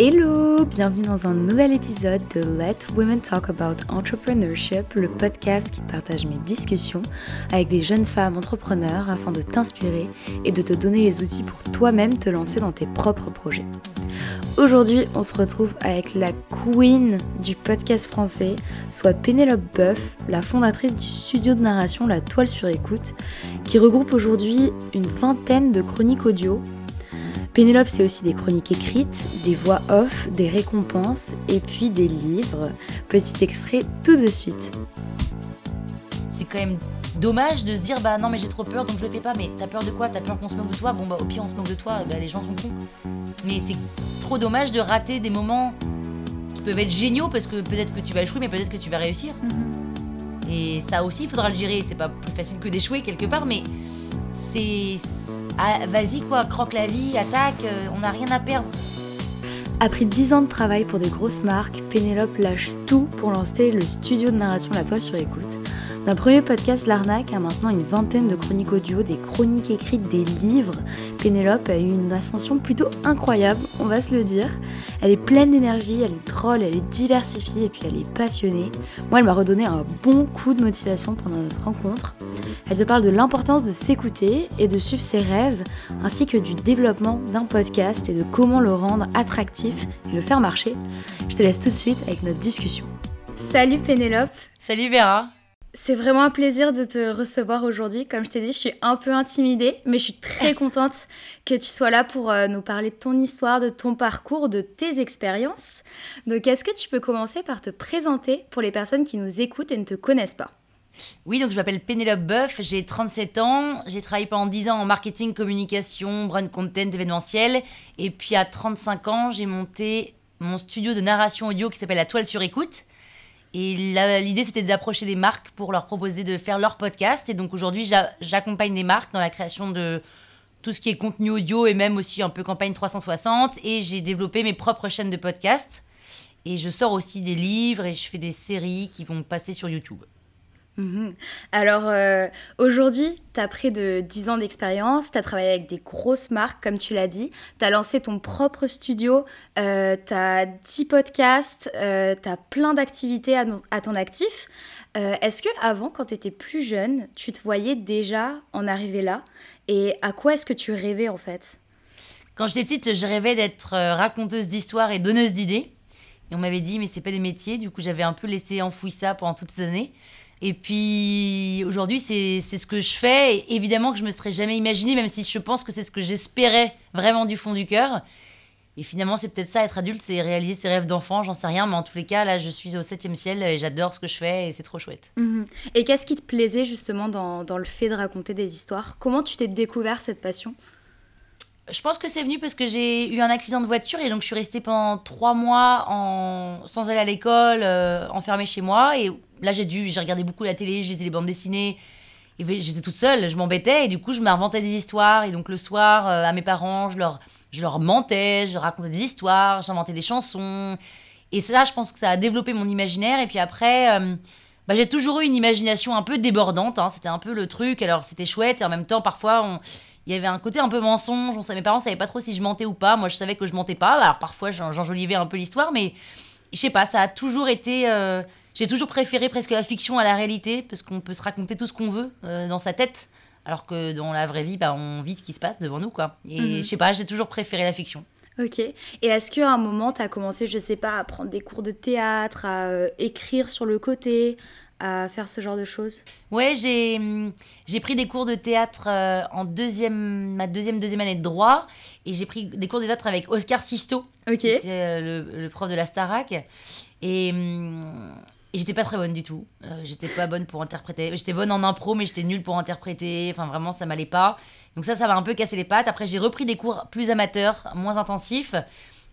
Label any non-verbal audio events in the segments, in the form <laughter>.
Hello, bienvenue dans un nouvel épisode de Let Women Talk About Entrepreneurship, le podcast qui partage mes discussions avec des jeunes femmes entrepreneurs afin de t'inspirer et de te donner les outils pour toi-même te lancer dans tes propres projets. Aujourd'hui, on se retrouve avec la queen du podcast français, soit Pénélope Boeuf, la fondatrice du studio de narration La Toile sur écoute, qui regroupe aujourd'hui une vingtaine de chroniques audio Pénélope, c'est aussi des chroniques écrites, des voix off, des récompenses et puis des livres. Petit extrait tout de suite. C'est quand même dommage de se dire bah non mais j'ai trop peur donc je le fais pas mais t'as peur de quoi? T'as peur qu'on se moque de toi? Bon bah au pire on se moque de toi, bah les gens sont cons. Mais c'est trop dommage de rater des moments qui peuvent être géniaux parce que peut-être que tu vas échouer mais peut-être que tu vas réussir. Et ça aussi il faudra le gérer, c'est pas plus facile que d'échouer quelque part mais c'est ah, vas-y quoi, croque la vie, attaque, euh, on n'a rien à perdre. Après 10 ans de travail pour des grosses marques, Pénélope lâche tout pour lancer le studio de narration La Toile sur écoute. D'un premier podcast L'Arnaque à maintenant une vingtaine de chroniques audio, des chroniques écrites, des livres, Pénélope a eu une ascension plutôt incroyable, on va se le dire. Elle est pleine d'énergie, elle est drôle, elle est diversifiée et puis elle est passionnée. Moi, elle m'a redonné un bon coup de motivation pendant notre rencontre. Elle te parle de l'importance de s'écouter et de suivre ses rêves, ainsi que du développement d'un podcast et de comment le rendre attractif et le faire marcher. Je te laisse tout de suite avec notre discussion. Salut Pénélope Salut Vera c'est vraiment un plaisir de te recevoir aujourd'hui. Comme je t'ai dit, je suis un peu intimidée, mais je suis très <laughs> contente que tu sois là pour euh, nous parler de ton histoire, de ton parcours, de tes expériences. Donc, est-ce que tu peux commencer par te présenter pour les personnes qui nous écoutent et ne te connaissent pas? Oui, donc je m'appelle Pénélope Boeuf, j'ai 37 ans, j'ai travaillé pendant 10 ans en marketing, communication, brand content, événementiel. Et puis à 35 ans, j'ai monté mon studio de narration audio qui s'appelle La Toile sur écoute. Et l'idée, c'était d'approcher des marques pour leur proposer de faire leur podcast. Et donc aujourd'hui, j'accompagne des marques dans la création de tout ce qui est contenu audio et même aussi un peu campagne 360. Et j'ai développé mes propres chaînes de podcast. Et je sors aussi des livres et je fais des séries qui vont passer sur YouTube. Mhm. Alors euh, aujourd'hui, tu as près de 10 ans d'expérience, tu as travaillé avec des grosses marques, comme tu l'as dit, tu as lancé ton propre studio, euh, tu as 10 podcasts, euh, tu as plein d'activités à, ton actif. Euh, est-ce que avant, quand tu étais plus jeune, tu te voyais déjà en arriver là? Et à quoi est-ce que tu rêvais en fait? Quand j'étais petite, je rêvais d'être raconteuse d'histoires et donneuse d'idées. Et on m'avait dit, mais c'est pas des métiers. Du coup, j'avais un peu laissé enfoui ça pendant toutes ces années. Et puis aujourd'hui, c'est ce que je fais. Évidemment que je me serais jamais imaginé, même si je pense que c'est ce que j'espérais vraiment du fond du cœur. Et finalement, c'est peut-être ça, être adulte, c'est réaliser ses rêves d'enfant, j'en sais rien, mais en tous les cas, là, je suis au septième ciel et j'adore ce que je fais et c'est trop chouette. Mhm. Et qu'est-ce qui te plaisait justement dans, dans, le fait de raconter des histoires? Comment tu t'es découvert cette passion? Je pense que c'est venu parce que j'ai eu un accident de voiture et donc je suis restée pendant trois mois sans aller à l'école, euh, enfermée chez moi. Et là, j'ai dû, j'ai regardé beaucoup la télé, je lisais les bandes dessinées. Et j'étais toute seule, je m'embêtais et du coup, je m'inventais des histoires. Et donc, le soir, euh, à mes parents, je leur, je leur mentais, je racontais des histoires, j'inventais des chansons. Et ça, je pense que ça a développé mon imaginaire. Et puis après, euh, bah, j'ai toujours eu une imagination un peu débordante. Hein. C'était un peu le truc. Alors, c'était chouette et en même temps, parfois, on il y avait un côté un peu mensonge. On savait, mes parents savaient pas trop si je mentais ou pas. Moi, je savais que je mentais pas. Alors parfois, j'enjolivais un peu l'histoire, mais je sais pas, ça a toujours été. Euh, j'ai toujours préféré presque la fiction à la réalité, parce qu'on peut se raconter tout ce qu'on veut euh, dans sa tête, alors que dans la vraie vie, bah, on vit ce qui se passe devant nous, quoi. Et mhm. je sais pas, j'ai toujours préféré la fiction. Ok. Et est-ce qu'à un moment, tu as commencé, je sais pas, à prendre des cours de théâtre, à euh, écrire sur le côté, à faire ce genre de choses Ouais, j'ai, j'ai pris des cours de théâtre euh, en deuxième, ma deuxième, deuxième année de droit. Et j'ai pris des cours de théâtre avec Oscar Sisto, qui était euh, le, prof de la Starac. Et, hum, et j'étais pas très bonne du tout. Euh, j'étais pas bonne pour interpréter. J'étais bonne en impro, mais j'étais nulle pour interpréter. Enfin, vraiment, ça m'allait pas. Donc ça, ça m'a un peu cassé les pattes. Après, j'ai repris des cours plus amateurs, moins intensifs.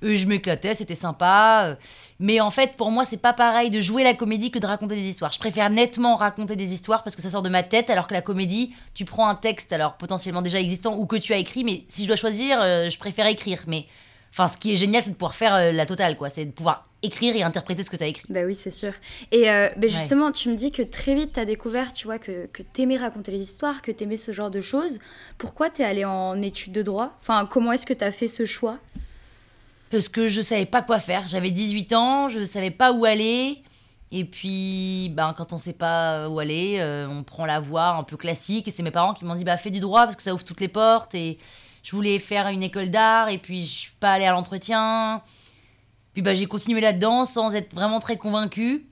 Je m'éclatais, c'était sympa. euh. Mais en fait, pour moi, c'est pas pareil de jouer la comédie que de raconter des histoires. Je préfère nettement raconter des histoires parce que ça sort de ma tête, alors que la comédie, tu prends un texte, alors potentiellement déjà existant ou que tu as écrit, mais si je dois choisir, euh, je préfère écrire. Mais enfin, ce qui est génial, c'est de pouvoir faire euh, la totale, quoi. C'est de pouvoir écrire et interpréter ce que tu as écrit. Bah oui, c'est sûr. Et euh, bah justement, tu me dis que très vite, tu as découvert, tu vois, que, que t'aimais raconter les histoires, que t'aimais ce genre de choses. Pourquoi t'es allé en études de droit? Enfin, comment est-ce que t'as fait ce choix? Parce que je savais pas quoi faire. J'avais 18 ans, je savais pas où aller. Et puis, ben, quand on sait pas où aller, euh, on prend la voie un peu classique. Et c'est mes parents qui m'ont dit bah, fais du droit parce que ça ouvre toutes les portes. Et je voulais faire une école d'art. Et puis, je suis pas allée à l'entretien. Puis, bah, j'ai continué là-dedans sans être vraiment très convaincue.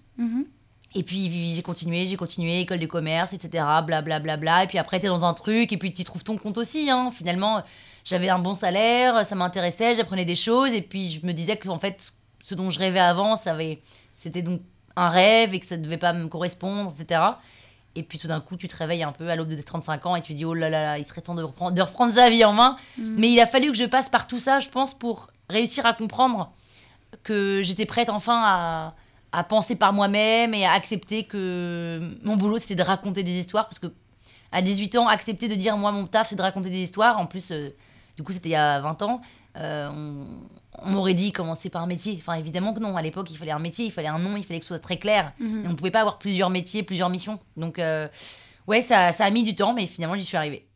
Et puis, j'ai continué, j'ai continué, école de commerce, etc. Blablabla. Bla, bla, bla. Et puis après, t'es dans un truc. Et puis, tu trouves ton compte aussi. Hein. Finalement, j'avais un bon salaire, ça m'intéressait, j'apprenais des choses. Et puis, je me disais que, en fait, ce dont je rêvais avant, ça avait... c'était donc un rêve et que ça devait pas me correspondre, etc. Et puis tout d'un coup, tu te réveilles un peu à l'aube de tes 35 ans et tu te dis oh là là, là il serait temps de reprendre, de reprendre sa vie en main. Mais il a fallu que je passe par tout ça, je pense, pour réussir à comprendre que j'étais prête enfin à, à penser par moi-même et à accepter que mon boulot c'était de raconter des histoires parce que à 18 ans, accepter de dire moi mon taf c'est de raconter des histoires. En plus, euh, du coup, c'était il y a 20 ans. Euh, on, on m'aurait dit commencer par un métier? Enfin, évidemment que non. À l'époque, il fallait un métier, il fallait un nom, il fallait que ce soit très clair. Et on ne pouvait pas avoir plusieurs métiers, plusieurs missions. Donc, euh, ouais, ça, ça a mis du temps, mais finalement, j'y suis arrivée.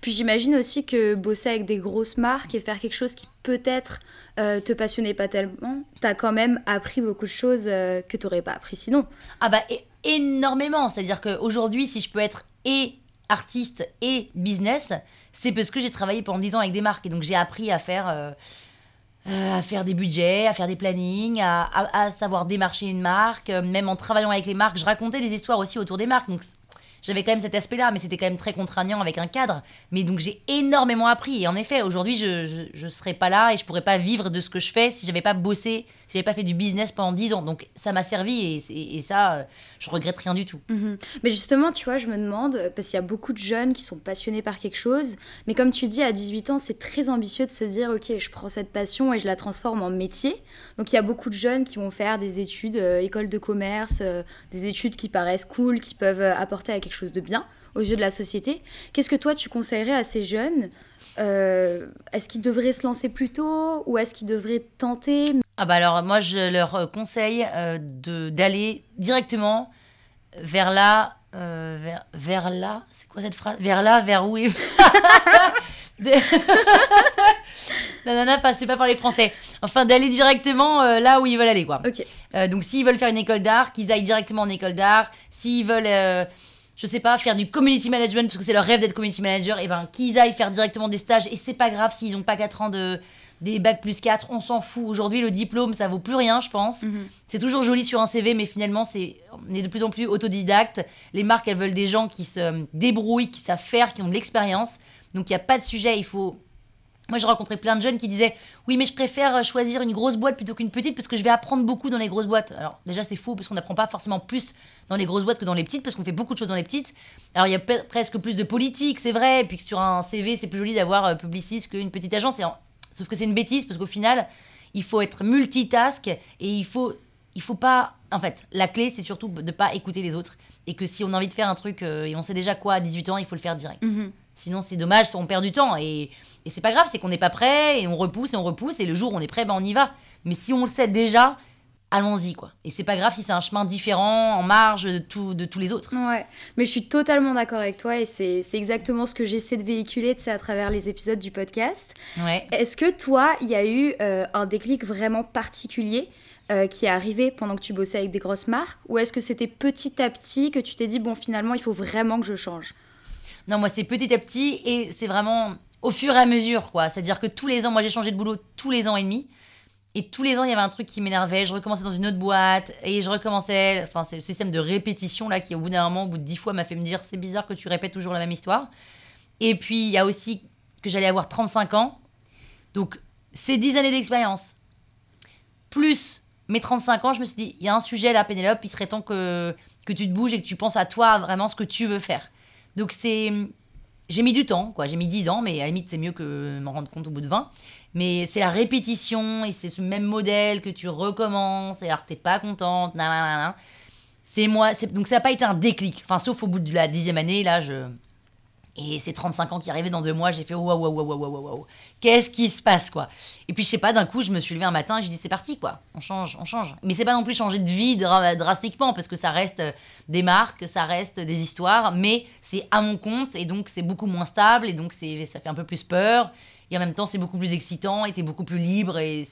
Puis j'imagine aussi que bosser avec des grosses marques et faire quelque chose qui peut-être euh, te passionnait pas tellement, t'as quand même appris beaucoup de choses euh, que t'aurais pas appris sinon. Ah bah énormément. C'est-à-dire qu'aujourd'hui, si je peux être et artiste et business, c'est parce que j'ai travaillé pendant 10 ans avec des marques. Et donc j'ai appris à faire, euh, euh, à faire des budgets, à faire des plannings, à, savoir démarcher une marque. Euh, Même en travaillant avec les marques, je racontais des histoires aussi autour des marques. Donc j'avais quand même cet aspect-là, mais c'était quand même très contraignant avec un cadre. Mais donc j'ai énormément appris. Et en effet, aujourd'hui, je ne serais pas là et je pourrais pas vivre de ce que je fais si j'avais pas bossé, si j'avais pas fait du business pendant 10 ans. Donc ça m'a servi et, ça, euh, je regrette rien du tout. Mhm. Mais justement, tu vois, je me demande, parce qu'il y a beaucoup de jeunes qui sont passionnés par quelque chose, mais comme tu dis, à 18 ans, c'est très ambitieux de se dire, ok, je prends cette passion et je la transforme en métier. Donc il y a beaucoup de jeunes qui vont faire des études, euh, école de commerce, euh, des études qui paraissent cool, qui peuvent euh, apporter à quelque chose de bien aux yeux de la société. Qu'est-ce que toi, tu conseillerais à ces jeunes? Est-ce qu'ils devraient se lancer plus tôt ou est-ce qu'ils devraient tenter Ah bah alors moi je leur euh, conseille euh, de d'aller directement vers là euh, vers, vers là c'est quoi cette phrase? Vers là vers où est Nanana passez pas par les français enfin d'aller directement euh, là où ils veulent aller quoi Ok. Euh, donc s'ils veulent faire une école d'art, qu'ils aillent directement en école d'art. S'ils veulent, euh, je sais pas, faire du community management, parce que c'est leur rêve d'être community manager, et ben qu'ils aillent faire directement des stages. Et c'est pas grave s'ils ont pas 4 ans de des bacs plus 4, on s'en fout. Aujourd'hui, le diplôme, ça vaut plus rien, je pense. Mhm. C'est toujours joli sur un CV, mais finalement, c'est on est de plus en plus autodidacte. Les marques, elles veulent des gens qui se débrouillent, qui savent faire, qui ont de l'expérience. Donc il n'y a pas de sujet, il faut moi, j'ai rencontré plein de jeunes qui disaient Oui, mais je préfère choisir une grosse boîte plutôt qu'une petite parce que je vais apprendre beaucoup dans les grosses boîtes. Alors, déjà, c'est faux parce qu'on n'apprend pas forcément plus dans les grosses boîtes que dans les petites parce qu'on fait beaucoup de choses dans les petites. Alors, il y a presque plus de politique, c'est vrai. Et puis que sur un CV, c'est plus joli d'avoir euh, publiciste qu'une petite agence. Et en- Sauf que c'est une bêtise parce qu'au final, il faut être multitask et il faut, il faut pas. En fait, la clé, c'est surtout de ne pas écouter les autres. Et que si on a envie de faire un truc euh, et on sait déjà quoi à 18 ans, il faut le faire direct. Mhm. Sinon, c'est dommage, on perd du temps. Et, et c'est pas grave, c'est qu'on n'est pas prêt, et on repousse, et on repousse, et le jour où on est prêt, ben on y va. Mais si on le sait déjà, allons-y, quoi. Et c'est pas grave si c'est un chemin différent, en marge de, tout, de tous les autres. Ouais, mais je suis totalement d'accord avec toi et c'est exactement ce que j'essaie de véhiculer à travers les épisodes du podcast. Ouais. Est-ce que toi, il y a eu euh, un déclic vraiment particulier euh, qui est arrivé pendant que tu bossais avec des grosses marques? Ou est-ce que c'était petit à petit que tu t'es dit, bon, finalement, il faut vraiment que je change? Non, moi, c'est petit à petit, et c'est vraiment au fur et à mesure, quoi. C'est-à-dire que tous les ans, moi, j'ai changé de boulot tous les ans et demi. Et tous les ans, il y avait un truc qui m'énervait. Je recommençais dans une autre boîte et je recommençais. Enfin, c'est le système de répétition là qui, au bout d'un moment, au bout de dix fois, m'a fait me dire c'est bizarre que tu répètes toujours la même histoire. Et puis, il y a aussi que j'allais avoir 35 ans. Donc, ces 10 années d'expérience, plus mes 35 ans, je me suis dit il y a un sujet là, Pénélope, il serait temps que, que tu te bouges et que tu penses à toi, vraiment ce que tu veux faire. Donc, c'est j'ai mis du temps, quoi. J'ai mis 10 ans, mais à la limite, c'est mieux que m'en rendre compte au bout de 20. Mais c'est la répétition et c'est ce même modèle que tu recommences et alors que t'es pas contente, nanana. C'est moi, donc ça n'a pas été un déclic. Enfin, sauf au bout de la dixième année, là, je. Et c'est 35 ans qui arrivaient dans deux mois, j'ai fait waouh, waouh, waouh, waouh, waouh. Qu'est-ce qui se passe, quoi? Et puis, je sais pas, d'un coup, je me suis levée un matin et j'ai dit, c'est parti, quoi. On change, on change. Mais c'est pas non plus changer de vie dra- drastiquement, parce que ça reste euh, des marques, ça reste des histoires, mais c'est à mon compte et donc c'est beaucoup moins stable et donc ça fait un peu plus peur. Et en même temps, c'est beaucoup plus excitant et t'es beaucoup plus libre et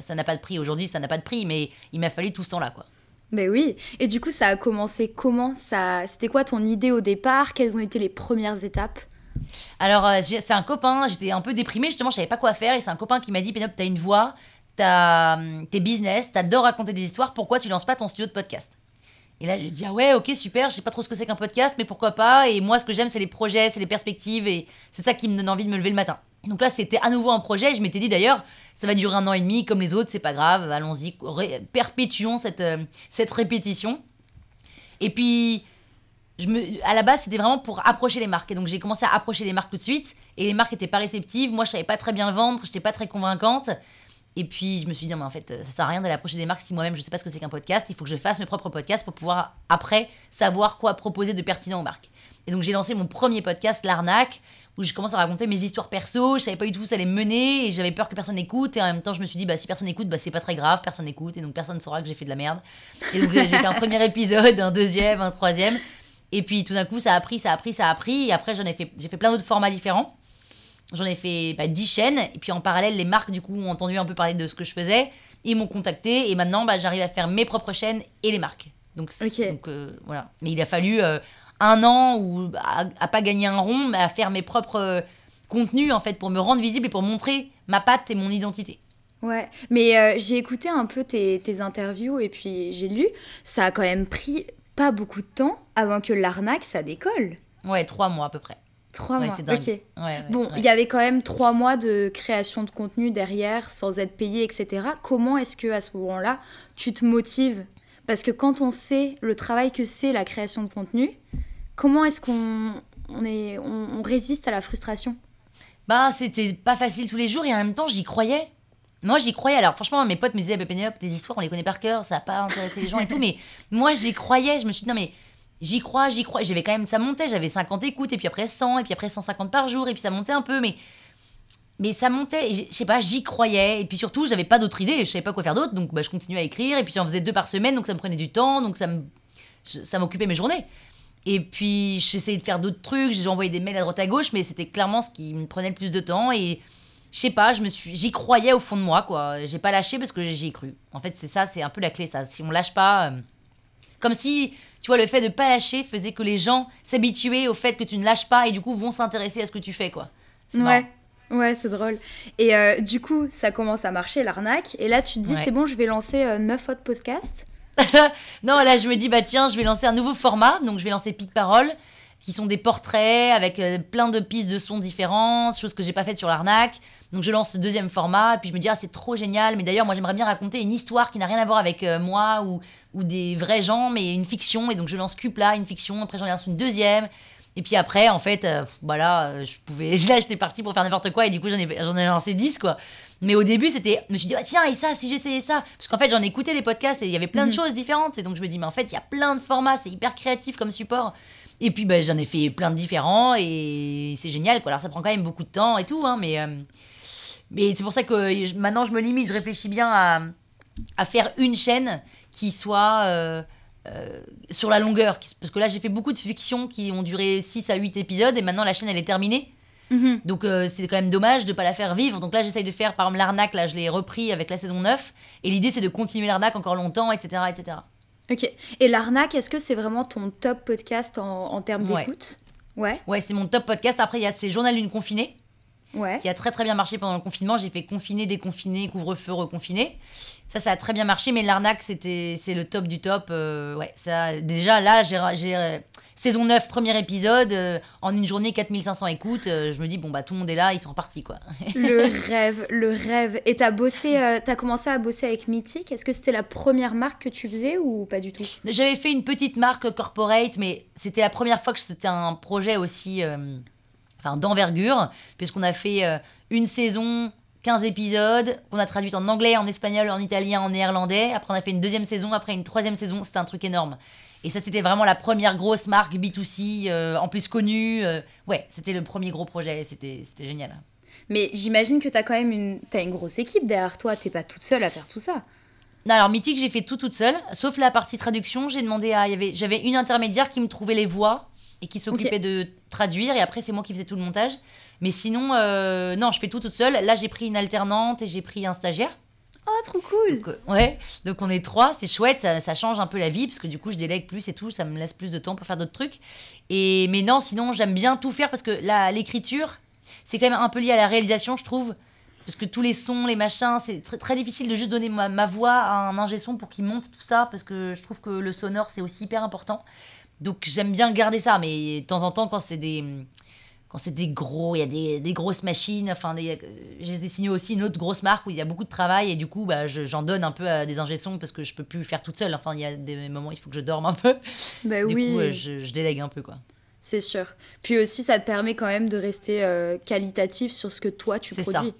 ça n'a pas de prix. Aujourd'hui, ça n'a pas de prix, mais il m'a fallu tout ce temps-là, quoi. Ben oui. Et du coup, ça a commencé comment ça C'était quoi ton idée au départ? Quelles ont été les premières étapes? Alors, euh, c'est un copain, j'étais un peu déprimée, justement, je savais pas quoi faire. Et c'est un copain qui m'a dit Pénélope, t'as une voix, t'as hum, tes business, t'adores raconter des histoires, pourquoi tu lances pas ton studio de podcast? Et là, j'ai dit Ah ouais, ok, super, je sais pas trop ce que c'est qu'un podcast, mais pourquoi pas Et moi, ce que j'aime, c'est les projets, c'est les perspectives, et c'est ça qui me donne envie de me lever le matin. Donc là, c'était à nouveau un projet, et je m'étais dit d'ailleurs, ça va durer un an et demi, comme les autres, c'est pas grave, allons-y, perpétuons cette, euh, cette répétition. Et puis, à la base, c'était vraiment pour approcher les marques. Et donc, j'ai commencé à approcher les marques tout de suite. Et les marques n'étaient pas réceptives. Moi, je savais pas très bien le vendre. Je n'étais pas très convaincante. Et puis, je me suis dit, non, mais en fait, ça sert à rien d'aller approcher des marques si moi-même, je sais pas ce que c'est qu'un podcast. Il faut que je fasse mes propres podcasts pour pouvoir, après, savoir quoi proposer de pertinent aux marques. Et donc, j'ai lancé mon premier podcast, L'Arnaque, où je commence à raconter mes histoires perso. Je savais pas du tout où ça allait me mener. Et j'avais peur que personne n'écoute. Et en même temps, je me suis dit, bah, si personne n'écoute, bah, c'est pas très grave. Personne n'écoute. Et donc, personne ne saura que j'ai fait de la merde. Et donc, j'ai fait un premier épisode, un deuxième, un troisième. Et puis tout d'un coup, ça a pris, ça a pris, ça a pris. Et après, j'en ai fait, j'ai fait plein d'autres formats différents. J'en ai fait bah, 10 chaînes. Et puis en parallèle, les marques, du coup, ont entendu un peu parler de ce que je faisais. Ils m'ont contacté. Et maintenant, bah, j'arrive à faire mes propres chaînes et les marques. Donc, c'est- Ok. donc, euh, voilà. Mais il a fallu euh, un an ou à, à pas gagner un rond, mais à faire mes propres euh, contenus, en fait, pour me rendre visible et pour montrer ma patte et mon identité. Ouais, mais euh, j'ai écouté un peu tes, tes interviews et puis j'ai lu. Ça a quand même pris pas beaucoup de temps avant que l'arnaque, ça décolle. Ouais, trois mois à peu près. Trois Ouais, mois. Ok. Ouais, ouais, Bon, il y avait quand même trois mois de création de contenu derrière, sans être payé, etc. Comment est-ce que à ce moment-là, tu te motives Parce que quand on sait le travail que c'est la création de contenu, comment est-ce qu'on on résiste à la frustration? Bah, c'était pas facile tous les jours et en même temps, j'y croyais. Moi, j'y croyais. Alors, franchement, mes potes me disaient, bah, Pénélope, tes histoires, on les connaît par cœur, ça va pas intéresser les gens et tout. Mais moi, j'y croyais. Je me suis dit, non, mais j'y crois, j'y crois. J'avais quand même, ça montait. J'avais 50 écoutes et puis après 100 et puis après 150 par jour et puis ça montait un peu. Mais, mais ça montait. et Je sais pas, j'y croyais. Et puis surtout, j'avais pas d'autre idée. Je savais pas quoi faire d'autre. Donc, bah, je continuais à écrire. Et puis, j'en faisais deux par semaine. Donc, ça me prenait du temps. Donc, ça me, ça m'occupait mes journées. Et puis, j'essayais de faire d'autres trucs. J'ai envoyé des mails à droite à gauche. Mais c'était clairement ce qui me prenait le plus de temps. Et je sais pas, je me suis, j'y croyais au fond de moi, quoi. J'ai pas lâché parce que j'y ai cru. En fait, c'est ça, c'est un peu la clé, ça. Si on lâche pas, euh, comme si, tu vois, le fait de pas lâcher faisait que les gens s'habituaient au fait que tu ne lâches pas et du coup vont s'intéresser à ce que tu fais, quoi. C'est Ouais. Ouais, c'est drôle. Et euh, du coup, ça commence à marcher, l'arnaque. Et là, tu te dis, Ouais. c'est bon, je vais lancer euh, 9 autres podcasts. <laughs> Non, là, je me dis, bah tiens, je vais lancer un nouveau format. Donc, je vais lancer Pic Parole, qui sont des portraits avec euh, plein de pistes de sons différentes, choses que j'ai pas faites sur l'arnaque. Donc, je lance ce deuxième format. Et puis, je me dis, ah, c'est trop génial. Mais d'ailleurs, moi, j'aimerais bien raconter une histoire qui n'a rien à voir avec euh, moi ou, ou des vrais gens, mais une fiction. Et donc, je lance Cupla, une fiction. Après, j'en lance une deuxième. Et puis après, en fait, euh, pff, voilà, euh, je pouvais. <laughs> Là, j'étais partie pour faire n'importe quoi. Et du coup, j'en ai, j'en ai lancé 10, quoi. Mais au début, c'était. Je me suis dit, ah, tiens, et ça, si j'essayais ça? Parce qu'en fait, j'en écoutais des podcasts et il y avait plein de Mhm. choses différentes. Et donc, je me dis, mais en fait, il y a plein de formats. C'est hyper créatif comme support. Et puis, bah, j'en ai fait plein de différents. Et c'est génial, quoi. Alors, ça prend quand même beaucoup de temps et tout, hein, mais. euh, mais c'est pour ça que je- maintenant, je me limite. Je réfléchis bien à, à faire une chaîne qui soit. euh, euh, sur la longueur, parce que là j'ai fait beaucoup de fictions qui ont duré 6 à 8 épisodes et maintenant la chaîne elle est terminée. Mhm. Donc euh, c'est quand même dommage de pas la faire vivre. Donc là j'essaye de faire par exemple l'arnaque, là je l'ai repris avec la saison 9 et l'idée c'est de continuer l'arnaque encore longtemps, etc. etc. Ok. Et l'arnaque, est-ce que c'est vraiment ton top podcast en, en termes Ouais. d'écoute? Ouais. Ouais, c'est mon top podcast. Après il y a ces journal d'une confinée Ouais. qui a très très bien marché pendant le confinement. J'ai fait confiner, déconfiner, couvre-feu, reconfiné. Ça, ça a très bien marché, mais l'arnaque, c'était, c'est le top du top. euh, ouais, ça, déjà, là, j'ai, euh, saison 9, premier épisode, euh, en une journée, 4500 écoutes. euh, je me dis, bon, bah, tout le monde est là, ils sont repartis, quoi. <laughs> Le rêve, le rêve. Et t'as bossé, t'as commencé à bosser avec Mythic. Est-ce que c'était la première marque que tu faisais ou pas du tout? J'avais fait une petite marque corporate, mais c'était la première fois que c'était un projet aussi enfin d'envergure, puisqu'on a fait euh, une saison, 15 épisodes, qu'on a traduit en anglais, en espagnol, en italien, en néerlandais. Après, on a fait une deuxième saison, après une troisième saison. C'était un truc énorme. Et ça, c'était vraiment la première grosse marque B2C, euh, en plus connue. euh, ouais, c'était le premier gros projet. C'était génial. Mais j'imagine que t'as quand même une, t'as une grosse équipe derrière toi. T'es pas toute seule à faire tout ça. Non, alors Mythique, j'ai fait tout toute seule, sauf la partie traduction. J'ai demandé à, il y avait, j'avais une intermédiaire qui me trouvait les voix et qui s'occupait de traduire. Et après, c'est moi qui faisais tout le montage. Mais sinon, euh, non, je fais tout toute seule. Là, j'ai pris une alternante et j'ai pris un stagiaire. Oh, trop cool. Donc, euh, ouais, donc on est trois, c'est chouette, ça, ça change un peu la vie parce que du coup je délègue plus et tout, ça me laisse plus de temps pour faire d'autres trucs. Et mais non, sinon j'aime bien tout faire parce que l'écriture, c'est quand même un peu lié à la réalisation, je trouve. Parce que tous les sons, les machins, c'est très, très difficile de juste donner ma, ma voix à un ingé son pour qu'il monte tout ça parce que je trouve que le sonore c'est aussi hyper important. Donc j'aime bien garder ça, mais de temps en temps quand c'est des quand c'est des gros, il y a des, des grosses machines. Enfin, euh, j'ai dessiné aussi une autre grosse marque où il y a beaucoup de travail et du coup, bah, je- j'en donne un peu à des ingé sons parce que je peux plus faire toute seule. Enfin, il y a des moments où il faut que je dorme un peu. <laughs> Bah du oui, coup, euh, je, je délègue un peu quoi. c'est sûr. Puis aussi, ça te permet quand même de rester euh, qualitatif sur ce que toi tu ça. produis.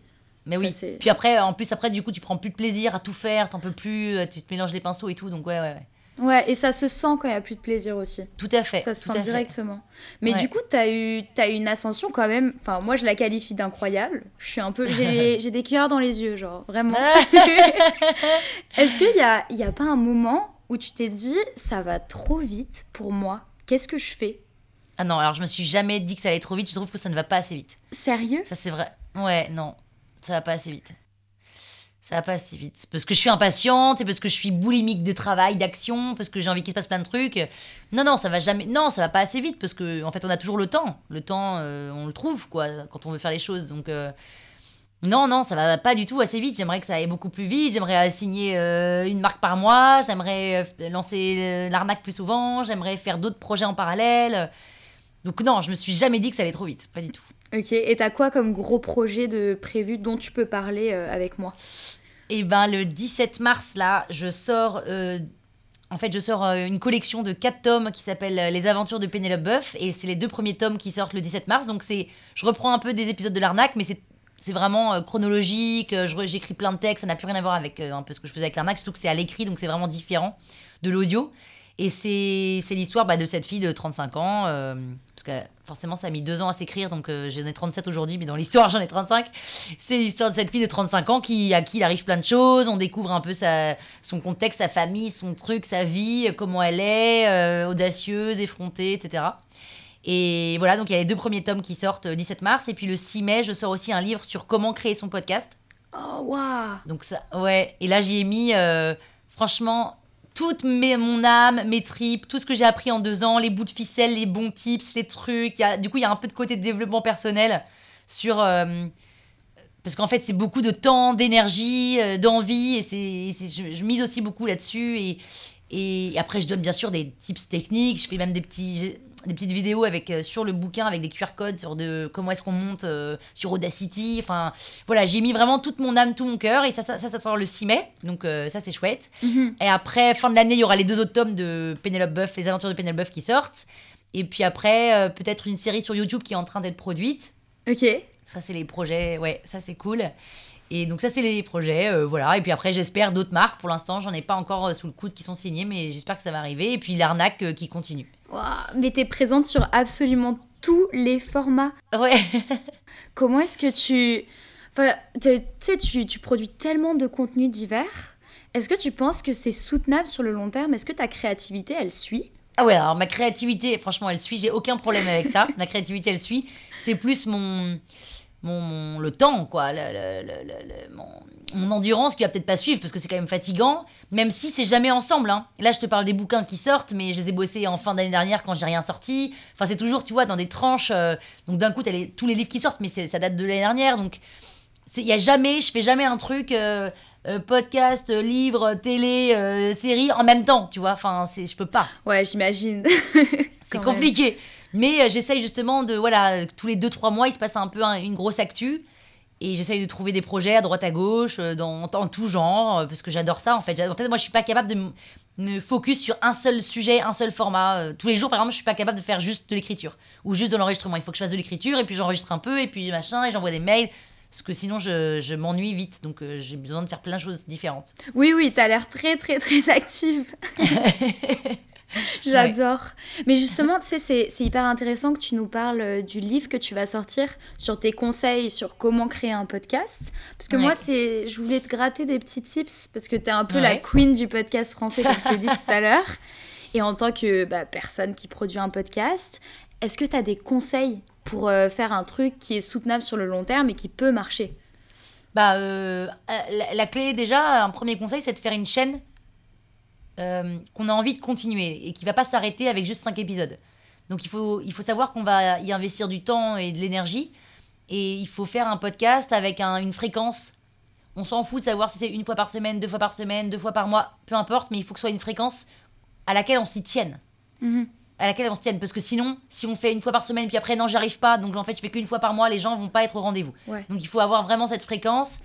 Mais Ça, oui. Puis après, en plus après, du coup, tu prends plus de plaisir à tout faire, t'en peux plus, tu te mélanges les pinceaux et tout. Donc ouais, ouais, ouais. Ouais, et ça se sent quand il n'y a plus de plaisir aussi. Tout à fait. ça se sent fait. directement. Mais Ouais. du coup, tu as eu, t'as eu une ascension quand même. Enfin, moi, je la qualifie d'incroyable. Je suis un peu. J'ai <laughs> des cœurs dans les yeux, genre, vraiment. <laughs> Est-ce qu'il y a, y a pas un moment où tu t'es dit, ça va trop vite pour moi? Qu'est-ce que je fais? Ah non, alors je me suis jamais dit que ça allait trop vite. Je trouve que ça ne va pas assez vite? Sérieux? Ça, c'est vrai. Ouais, non, ça va pas assez vite. Ça va pas assez vite. Parce que je suis impatiente et parce que je suis boulimique de travail, d'action, parce que j'ai envie qu'il se passe plein de trucs. Non, non, ça va jamais. Non, ça va pas assez vite parce que, en fait, on a toujours le temps. Le temps, euh, on le trouve, quoi, quand on veut faire les choses. Donc, euh, non, non, ça va pas du tout assez vite. J'aimerais que ça aille beaucoup plus vite. J'aimerais euh, signer une marque par mois. J'aimerais lancer l'arnaque plus souvent. J'aimerais faire d'autres projets en parallèle. Donc, non, je me suis jamais dit que ça allait trop vite. Pas du tout. Ok, et t'as quoi comme gros projet de prévu dont tu peux parler euh, avec moi? Et ben le 17 mars là, je sors euh, en fait, je sors euh, une collection de 4 tomes qui s'appelle Les aventures de Pénélope Boeuf et c'est les deux premiers tomes qui sortent le 17 mars. Donc c'est je reprends un peu des épisodes de l'arnaque mais c'est c'est vraiment chronologique, j'écris plein de textes, ça n'a plus rien à voir avec un peu ce que je faisais avec l'arnaque, surtout que c'est à l'écrit, donc c'est vraiment différent de l'audio. Et c'est c'est l'histoire bah, de cette fille de 35 ans, euh, parce que forcément ça a mis deux ans à s'écrire, donc euh, j'en ai 37 aujourd'hui, mais dans l'histoire <laughs> j'en ai 35. C'est l'histoire de cette fille de 35 ans qui, à qui il arrive plein de choses, on découvre un peu sa, son contexte, sa famille, son truc, sa vie, euh, comment elle est, euh, audacieuse, effrontée, etc. Et voilà, donc il y a les deux premiers tomes qui sortent le 17 mars, et puis le 6 mai, je sors aussi un livre sur comment créer son podcast. Oh, waouh Donc ça, ouais. Et là, j'y ai mis, franchement, toute mes, mon âme, mes tripes, tout ce que j'ai appris en deux ans, les bouts de ficelle, les bons tips, les trucs. Y a, du coup, il y a un peu de côté de développement personnel sur... euh, parce qu'en fait, c'est beaucoup de temps, d'énergie, euh, d'envie, et c'est, je, mise aussi beaucoup là-dessus. Et, après, je donne bien sûr des tips techniques. Je fais même des, petits, des petites vidéos avec, euh, sur le bouquin avec des QR codes sur de, comment est-ce qu'on monte euh, sur Audacity. Enfin, voilà, j'ai mis vraiment toute mon âme, tout mon cœur. Et ça, ça, ça, ça sort le 6 mai. Donc, euh, ça, c'est chouette. Mhm. Et après, fin de l'année, il y aura les deux autres tomes de Penelope Buff, Les aventures de Penelope Buff qui sortent. Et puis après, peut-être une série sur YouTube qui est en train d'être produite. Ok. Ça, c'est les projets. Ouais, ça, c'est cool. Et donc, ça, c'est les projets. euh, voilà. Et puis après, j'espère d'autres marques. Pour l'instant, j'en ai pas encore sous le coude qui sont signées, mais j'espère que ça va arriver. Et puis l'arnaque euh, qui continue. Waouh, Mais t'es présente sur absolument tous les formats. Ouais. <laughs> Comment est-ce que tu... Enfin, tu tu sais, tu, tu produis tellement de contenus divers. Est-ce que tu penses que c'est soutenable sur le long terme? Est-ce que ta créativité, elle suit? Ah ouais, alors ma créativité, franchement, elle suit. J'ai aucun problème avec ça. <laughs> ma créativité, elle suit. C'est plus mon, mon, mon- le temps, quoi. le- le- le- le- le- mon, mon endurance qui va peut-être pas suivre parce que c'est quand même fatigant. Même si c'est jamais ensemble. hein. Là, je te parle des bouquins qui sortent, mais je les ai bossés en fin d'année dernière quand j'ai rien sorti. Enfin, c'est toujours, tu vois, dans des tranches. euh, donc d'un coup, t'as les, tous les livres qui sortent, mais ça date de l'année dernière. Donc, il y a jamais, je fais jamais un truc. euh, euh, podcast, livre, télé, série en même temps, tu vois. Enfin, c'est, je peux pas. Ouais, j'imagine. <laughs> C'est même. Mais euh, j'essaye justement de, voilà, tous les 2-3 mois, il se passe un peu un- une grosse actu. Et j'essaye de trouver des projets à droite à gauche, euh, dans, en tout genre, euh, parce que j'adore ça en fait. En fait, moi, je suis pas capable de, me focus sur un seul sujet, un seul format. Tous les jours, par exemple, je suis pas capable de faire juste de l'écriture ou juste de l'enregistrement. Il faut que je fasse de l'écriture et puis j'enregistre un peu et puis machin et j'envoie des mails. Parce que sinon, je, je m'ennuie vite. Donc, euh, j'ai besoin de faire plein de choses différentes. Oui, oui, t'as l'air très, très, très active. <laughs> J'adore. Mais justement, tu sais, c'est- hyper intéressant que tu nous parles euh, du livre que tu vas sortir sur tes conseils sur comment créer un podcast. Parce que Ouais. moi, c'est, je voulais te gratter des petits tips parce que tu es un peu la queen du podcast français, comme je t'ai dit <laughs> tout à l'heure. Et en tant que bah, personne qui produit un podcast, est-ce que tu as des conseils pour euh, faire un truc qui est soutenable sur le long terme et qui peut marcher Bah, euh, la, la clé, déjà, un premier conseil, c'est de faire une chaîne euh, qu'on a envie de continuer et qui va pas s'arrêter avec juste 5 épisodes. Donc, il faut, il faut savoir qu'on va y investir du temps et de l'énergie. Et il faut faire un podcast avec un- une fréquence. On s'en fout de savoir si c'est une fois par semaine, deux fois par semaine, deux fois par mois, peu importe, mais il faut que ce soit une fréquence à laquelle on s'y tienne. À laquelle on se tienne. Parce que sinon, si on fait une fois par semaine, puis après, non, j'y arrive pas, donc en fait, je fais qu'une fois par mois, les gens vont pas être au rendez-vous. Ouais. Donc il faut avoir vraiment cette fréquence.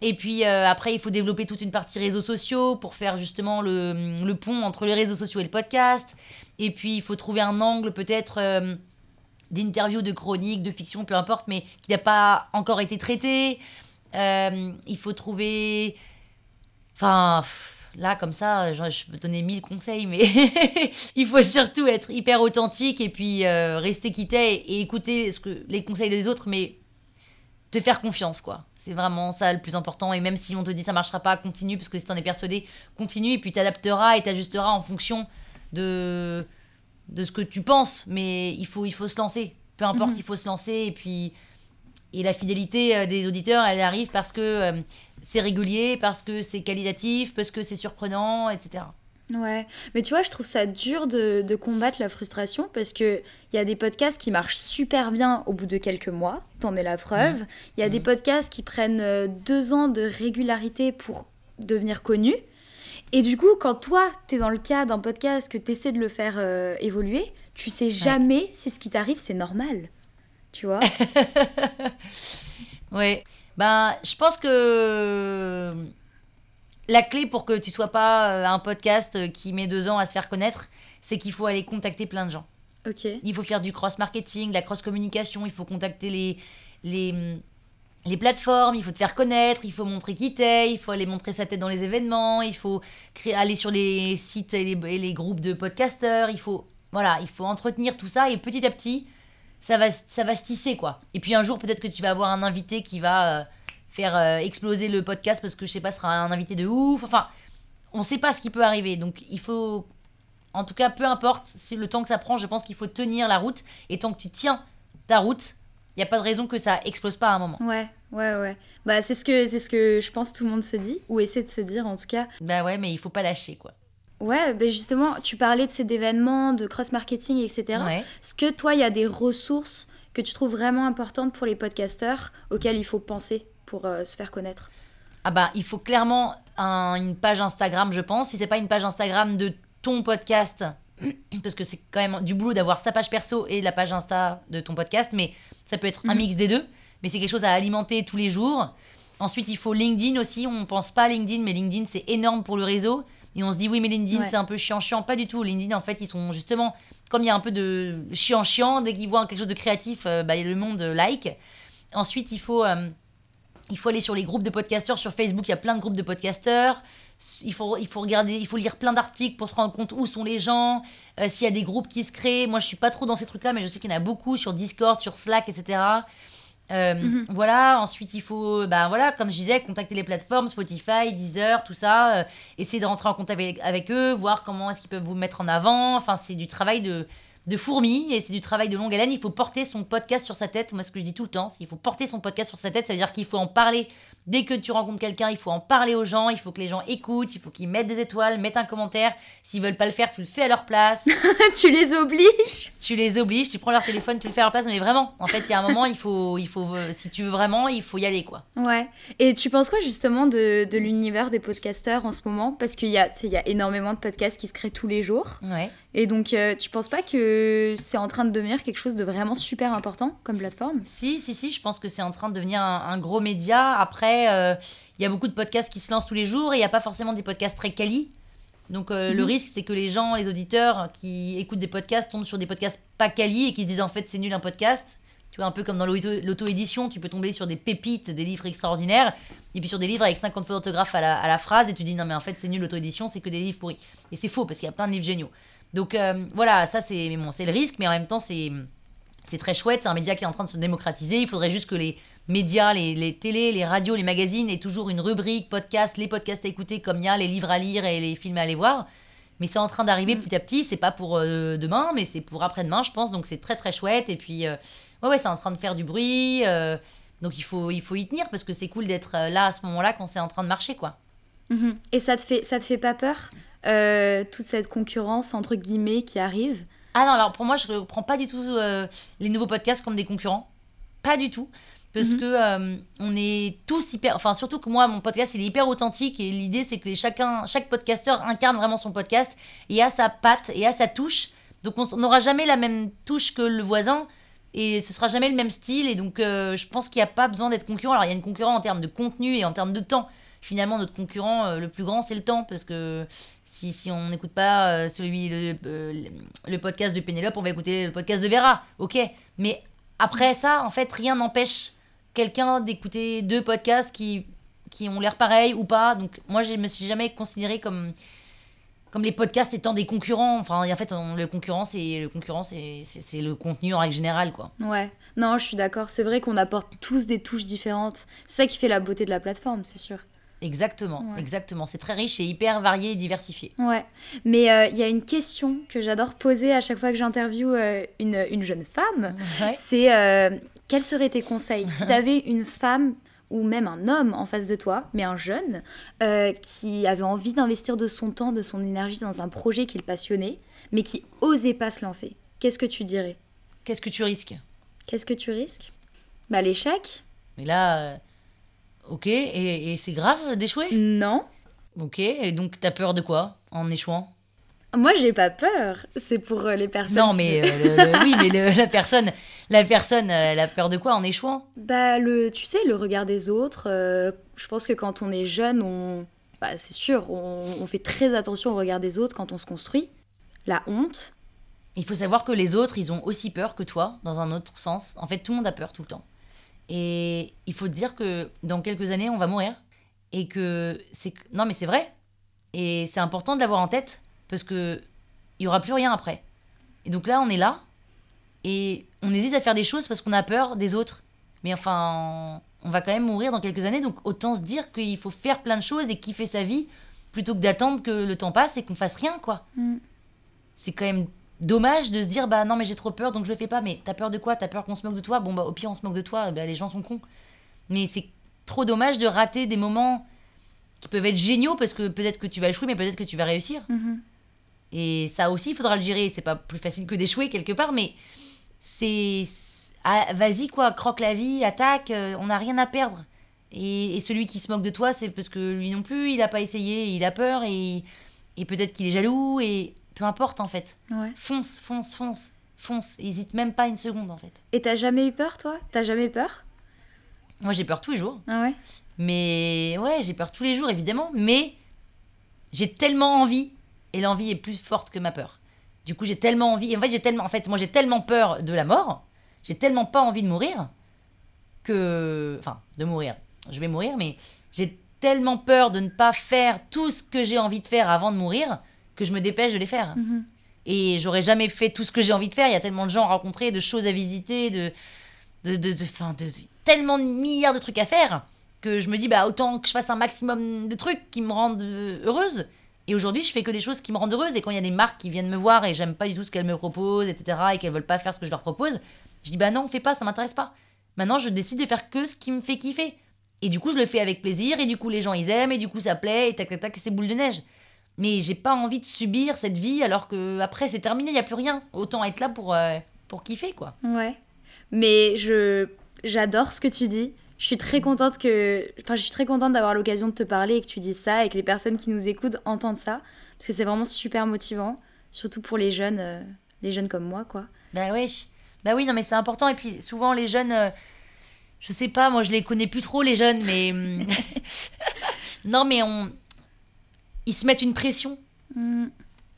Et puis euh, après, il faut développer toute une partie réseaux sociaux pour faire justement le, le pont entre les réseaux sociaux et le podcast. Et puis il faut trouver un angle peut-être euh, d'interview, de chronique, de fiction, peu importe, mais qui n'a pas encore été traité. Euh, il faut trouver... Enfin, pff, là, comme ça, genre, je peux donner mille conseils, mais <laughs> il faut surtout être hyper authentique et puis euh, rester quitté et écouter ce que, les conseils des autres, mais te faire confiance, quoi. C'est vraiment ça le plus important. Et même si on te dit ça marchera pas, continue, parce que si t'en es persuadé, continue, et puis t'adapteras et t'ajusteras en fonction de, de ce que tu penses. Mais il faut, il faut se lancer. Peu importe, Mhm. il faut se lancer. Et puis, et la fidélité euh, des auditeurs, elle arrive parce que euh, c'est régulier, parce que c'est qualitatif, parce que c'est surprenant, etc. Ouais, mais tu vois, je trouve ça dur de, de combattre la frustration parce que il y a des podcasts qui marchent super bien au bout de quelques mois, t'en es la preuve. Il y a des Mhm. podcasts qui prennent euh, deux ans de régularité pour devenir connus. Et du coup, quand toi, t'es dans le cas d'un podcast que t'essaies de le faire euh, évoluer, tu sais jamais si ce qui t'arrive c'est normal. Tu vois? <laughs> Ouais. Ben, je pense que la clé pour que tu sois pas euh, un podcast qui met deux ans à se faire connaître, c'est qu'il faut aller contacter plein de gens. Ok. Il faut faire du cross-marketing, de la cross-communication, il faut contacter les, les, les plateformes, il faut te faire connaître, il faut montrer qui t'es, il faut aller montrer sa tête dans les événements, il faut créer, aller sur les sites et les, et les groupes de podcasteurs, il faut, voilà, il faut entretenir tout ça et petit à petit, ça va, ça va se tisser quoi. Et puis un jour, peut-être que tu vas avoir un invité qui va euh, faire euh, exploser le podcast parce que je sais pas, ce sera un invité de ouf. Enfin, on sait pas ce qui peut arriver, donc il faut en tout cas, peu importe si le temps que ça prend, je pense qu'il faut tenir la route. Et tant que tu tiens ta route, il n'y a pas de raison que ça explose pas à un moment. Ouais, ouais, ouais. Bah, c'est ce que c'est ce que je pense tout le monde se dit ou essaie de se dire en tout cas. Bah ouais, mais il faut pas lâcher quoi. Ouais, ben justement, tu parlais de ces événements, de cross-marketing, etc. Ouais. Est-ce que toi, il y a des ressources que tu trouves vraiment importantes pour les podcasteurs auxquelles il faut penser pour euh, se faire connaître? Ah bah, il faut clairement un- une page Instagram, je pense. Si c'est pas une page Instagram de ton podcast, <clears throat> parce que c'est quand même du boulot d'avoir sa page perso et la page Insta de ton podcast, mais ça peut être un Mhm. mix des deux. Mais c'est quelque chose à alimenter tous les jours. Ensuite, il faut LinkedIn aussi. On pense pas à LinkedIn, mais LinkedIn, c'est énorme pour le réseau. Et on se dit, oui, mais LinkedIn, Ouais. c'est un peu chiant-chiant. Pas du tout. LinkedIn, en fait, ils sont justement, comme il y a un peu de chiant-chiant, dès qu'ils voient quelque chose de créatif, euh, bah, le monde like. Ensuite, il faut, euh, il faut aller sur les groupes de podcasteurs. Sur Facebook, il y a plein de groupes de podcasteurs. Il faut, il faut regarder, il faut lire plein d'articles pour se rendre compte où sont les gens, euh, s'il y a des groupes qui se créent. Moi, je suis pas trop dans ces trucs-là, mais je sais qu'il y en a beaucoup sur Discord, sur Slack, etc. Euh, Mhm. Voilà. Ensuite, il faut, bah voilà, comme je disais, contacter les plateformes, Spotify, Deezer, tout ça. euh, essayer de rentrer en contact avec, avec eux, voir comment est-ce qu'ils peuvent vous mettre en avant. Enfin, c'est du travail de de fourmi et c'est du travail de longue haleine. Il faut porter son podcast sur sa tête. Moi, ce que je dis tout le temps, c'est qu'il faut porter son podcast sur sa tête. Ça veut dire qu'il faut en parler dès que tu rencontres quelqu'un. Il faut en parler aux gens. Il faut que les gens écoutent. Il faut qu'ils mettent des étoiles, mettent un commentaire. S'ils veulent pas le faire, tu le fais à leur place. <laughs> Tu les obliges tu les obliges. Tu prends leur téléphone, tu le fais à leur place. Mais vraiment, en fait, il y a un moment, il faut, il faut, si tu veux vraiment, il faut y aller, quoi. Ouais. Et tu penses quoi justement de, de l'univers des podcasteurs en ce moment? Parce qu'il y, a- il y a énormément de podcasts qui se créent tous les jours. Ouais. Et donc, euh, tu penses pas que c'est en train de devenir quelque chose de vraiment super important comme plateforme? Si, si, si, je pense que c'est en train de devenir un, un gros média. Après, euh, il y a beaucoup de podcasts qui se lancent tous les jours et il n'y a pas forcément des podcasts très quali. Donc euh, le Mhm. risque, c'est que les gens, les auditeurs qui écoutent des podcasts tombent sur des podcasts pas quali et qui se disent en fait c'est nul un podcast. Tu vois, un peu comme dans l'auto- l'auto-édition, tu peux tomber sur des pépites, des livres extraordinaires, et puis sur des livres avec 50 fautes d'orthographe à la, à la phrase, et tu dis non mais en fait c'est nul l'auto-édition, c'est que des livres pourris. Et c'est faux parce qu'il y a plein de livres géniaux. Donc euh, voilà, ça c'est mais bon, c'est le risque, mais en même temps c'est très chouette, c'est un média qui est en train de se démocratiser. Il faudrait juste que les médias, les, les télés, les radios, les magazines aient toujours une rubrique podcast, les podcasts à écouter, comme il y a les livres à lire et les films à aller voir. Mais c'est en train d'arriver petit à petit. C'est pas pour euh, demain, mais c'est pour après-demain, je pense. Donc c'est très très chouette. Et puis, euh, ouais, ouais, c'est en train de faire du bruit. euh, donc il faut, il faut y tenir parce que c'est cool d'être euh, là à ce moment-là quand c'est en train de marcher, quoi. Mhm. Et ça te fait, ça te fait pas peur toute cette concurrence entre guillemets qui arrive? Ah non, alors pour moi, je ne prends pas du tout les nouveaux podcasts comme des concurrents. Pas du tout. Parce Mhm. que euh, on est tous hyper. Enfin, surtout que moi, mon podcast, il est hyper authentique. Et l'idée, c'est que les- chacun, chaque podcasteur incarne vraiment son podcast et a sa patte et a sa touche. Donc, on n'aura jamais la même touche que le voisin. Et ce sera jamais le même style. Et donc, euh, je pense qu'il n'y a pas besoin d'être concurrent. Alors, il y a une concurrent en termes de contenu et en termes de temps. Finalement, notre concurrent euh, le plus grand, c'est le temps. Parce que si, si on n'écoute pas euh, celui, le, le- le podcast de Pénélope, on va écouter le podcast de Vera. Ok. Mais après ça, en fait, rien n'empêche quelqu'un d'écouter deux podcasts qui, qui ont l'air pareils ou pas. Donc, moi, je me suis jamais considéré comme, comme les podcasts étant des concurrents. Enfin, en fait, on- le concurrent, c'est le concurrent, c'est le contenu en règle générale, quoi. Ouais. Non, je suis d'accord. C'est vrai qu'on apporte tous des touches différentes. C'est ça qui fait la beauté de la plateforme, c'est sûr. Exactement, Ouais. exactement. C'est très riche et hyper varié et diversifié. Ouais, mais euh, il y a une question que j'adore poser à chaque fois que j'interviewe euh, une, une jeune femme. Ouais. C'est euh, quels seraient tes conseils si <laughs> tu avais une femme ou même un homme en face de toi, mais un jeune, euh, qui avait envie d'investir de son temps, de son énergie dans un projet qui le passionnait, mais qui osait pas se lancer. Qu'est-ce que tu dirais? Qu'est-ce que tu risques? Qu'est-ce que tu risques? Bah l'échec. Mais là, euh, ok, et, et c'est grave d'échouer? Non. Ok, et donc t'as peur de quoi en échouant? Moi j'ai pas peur. C'est pour euh, les personnes. Non, mais euh, le- le- oui, mais le- <laughs> la personne, la personne, euh, elle a peur de quoi en échouant? Bah, le, tu sais, le regard des autres, euh, je pense que quand on est jeune, on, bah, c'est sûr, on, on fait très attention au regard des autres quand on se construit. La honte, Il faut savoir que les autres, ils ont aussi peur que toi, dans un autre sens. En fait, tout le monde a peur tout le temps. Et il faut te dire que dans quelques années, on va mourir. Et que c'est. Non, mais c'est vrai. Et c'est important de l'avoir en tête, parce que il y aura plus rien après. Et donc là, on est là, et on hésite à faire des choses parce qu'on a peur des autres. Mais enfin, on va quand même mourir dans quelques années, donc autant se dire qu'il faut faire plein de choses et kiffer sa vie, plutôt que d'attendre que le temps passe et qu'on fasse rien, quoi. Mm. C'est quand même dommage de se dire bah non mais j'ai trop peur donc je le fais pas mais t'as peur de quoi? T'as peur qu'on se moque de toi? Bon bah au pire on se moque de toi bah les gens sont cons mais c'est trop dommage de rater des moments qui peuvent être géniaux parce que peut-être que tu vas échouer mais peut-être que tu vas réussir et ça aussi il faudra le gérer c'est pas plus facile que d'échouer quelque part mais c'est ah, vas-y quoi croque la vie attaque euh, on n'a rien à perdre et, et celui qui se moque de toi c'est parce que lui non plus il a pas essayé il a peur et, et peut-être qu'il est jaloux et peu importe en fait ouais. fonce, fonce, fonce, fonce. Hésite même pas une seconde en fait. Et t'as jamais eu peur, toi? T'as jamais eu peur? Moi j'ai peur tous les jours. Ah ouais? Mais ouais, j'ai peur tous les jours évidemment. Mais j'ai tellement envie et l'envie est plus forte que ma peur. Du coup j'ai tellement envie. Et en fait j'ai tellement, en fait moi j'ai tellement peur de la mort. J'ai tellement pas envie de mourir que, enfin de mourir. Je vais mourir, mais j'ai tellement peur de ne pas faire tout ce que j'ai envie de faire avant de mourir que je me dépêche de les faire. Mhm. Et j'aurais jamais fait tout ce que j'ai envie de faire. Il y a tellement de gens à rencontrer, de choses à visiter, de, de, de, de- 'fin, de- de- tellement de milliards de trucs à faire que je me dis bah autant que je fasse un maximum de trucs qui me rendent heureuse. Et aujourd'hui, je fais que des choses qui me rendent heureuse. Et quand il y a des marques qui viennent me voir et j'aime pas du tout ce qu'elles me proposent, etc., et qu'elles veulent pas faire ce que je leur propose, je dis bah non, fais pas, ça m'intéresse pas. Maintenant, je décide de faire que ce qui me fait kiffer. Et du coup, je le fais avec plaisir, et du coup, les gens ils aiment, et du coup, ça plaît, et tac tac tac, et c'est boule de neige. Mais j'ai pas envie de subir cette vie alors que après c'est terminé, il y a plus rien. Autant être là pour, euh, pour kiffer quoi. Ouais. Mais je j'adore ce que tu dis. Je suis très contente que enfin je suis très contente d'avoir l'occasion de te parler et que tu dises ça et que les personnes qui nous écoutent entendent ça parce que c'est vraiment super motivant, surtout pour les jeunes euh, les jeunes comme moi quoi. Bah oui, bah oui, non mais c'est important. Et puis souvent les jeunes, euh, je sais pas, moi je les connais plus trop les jeunes, mais hum, <laughs> non mais on, ils se mettent une pression Mm.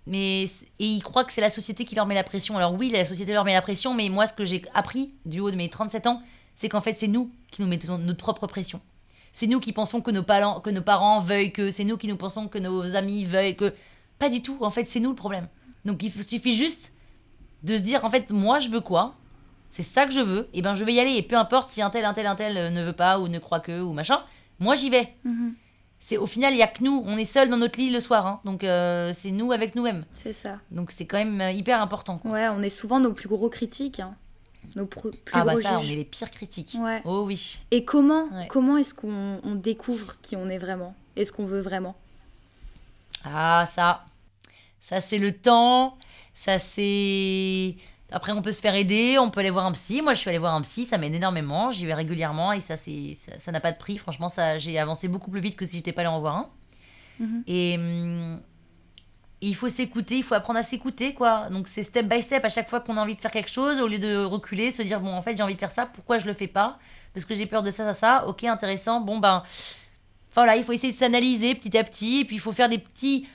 Mais et ils croient que c'est la société qui leur met la pression. Alors oui, la société leur met la pression, mais moi, ce que j'ai appris du haut de mes 37 ans, c'est qu'en fait, c'est nous qui nous mettons notre propre pression. C'est nous qui pensons que nos, parents, que nos parents veuillent que, c'est nous qui nous pensons que nos amis veuillent que. Pas du tout. En fait, c'est nous le problème. Donc il suffit juste de se dire, en fait, moi, je veux quoi? C'est ça que je veux. Et ben, je vais y aller. Et peu importe si un tel, un tel, un tel euh, ne veut pas ou ne croit que ou machin. Moi, j'y vais. Mhm. C'est au final, il y a que nous. On est seuls dans notre lit le soir. hein. Donc euh, c'est nous avec nous-mêmes. C'est ça. Donc c'est quand même euh, hyper important. quoi. Ouais, on est souvent nos plus gros critiques. hein. Nos plus Ah bah gros ça, on est les pires critiques. Ouais. Oh oui. Et comment, Ouais. comment est-ce qu'on on découvre qui on est vraiment? Et ce qu'on veut vraiment? Ah ça, ça c'est le temps. Ça c'est. Après on peut se faire aider, on peut aller voir un psy. Moi je suis allée voir un psy, ça m'aide énormément. J'y vais régulièrement et ça c'est ça n'a pas de prix. Franchement ça j'ai avancé beaucoup plus vite que si j'étais pas allée en voir un. Mhm. Et il faut s'écouter, il faut apprendre à s'écouter quoi. Donc c'est step by step à chaque fois qu'on a envie de faire quelque chose, au lieu de reculer, se dire bon en fait j'ai envie de faire ça, pourquoi je le fais pas? Parce que j'ai peur de ça, ça, ça. Ok intéressant. Bon ben voilà, il faut essayer de s'analyser petit à petit et puis il faut faire des petits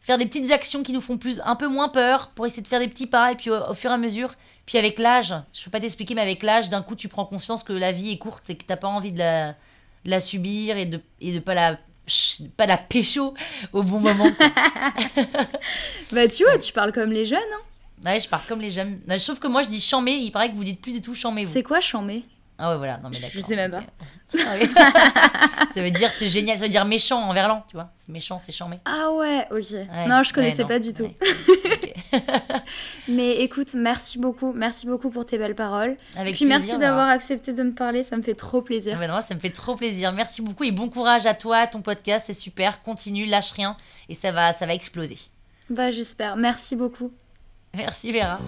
faire des petites actions qui nous font plus un peu moins peur pour essayer de faire des petits pas et puis au, fur et à mesure puis avec l'âge je peux pas t'expliquer mais avec l'âge d'un coup tu prends conscience que la vie est courte et que t'as pas envie de la, de la subir et de et de pas la pas la pécho au bon moment. <laughs> Bah tu vois, tu parles comme les jeunes. hein. ouais je pars comme les jeunes sauf que moi je dis chamé il paraît que vous dites plus du tout chamé C'est quoi chambé ah ouais voilà non mais Je d'accord sais même ok. <laughs> Ah <laughs> ça veut dire c'est génial ça veut dire méchant en verlan tu vois c'est méchant c'est chamé Ah ouais, ok. Ouais, non, je ouais, connaissais non, pas du tout. ouais. <laughs> Mais écoute, merci beaucoup, merci beaucoup pour tes belles paroles. Avec Puis merci d'avoir accepté de me parler, ça me fait trop Ah plaisir. bah non, ça me fait trop plaisir. Merci beaucoup et bon courage à toi, à ton podcast, c'est super. Continue, lâche rien et ça va, ça va exploser. Bah j'espère. Merci beaucoup. Merci Vera.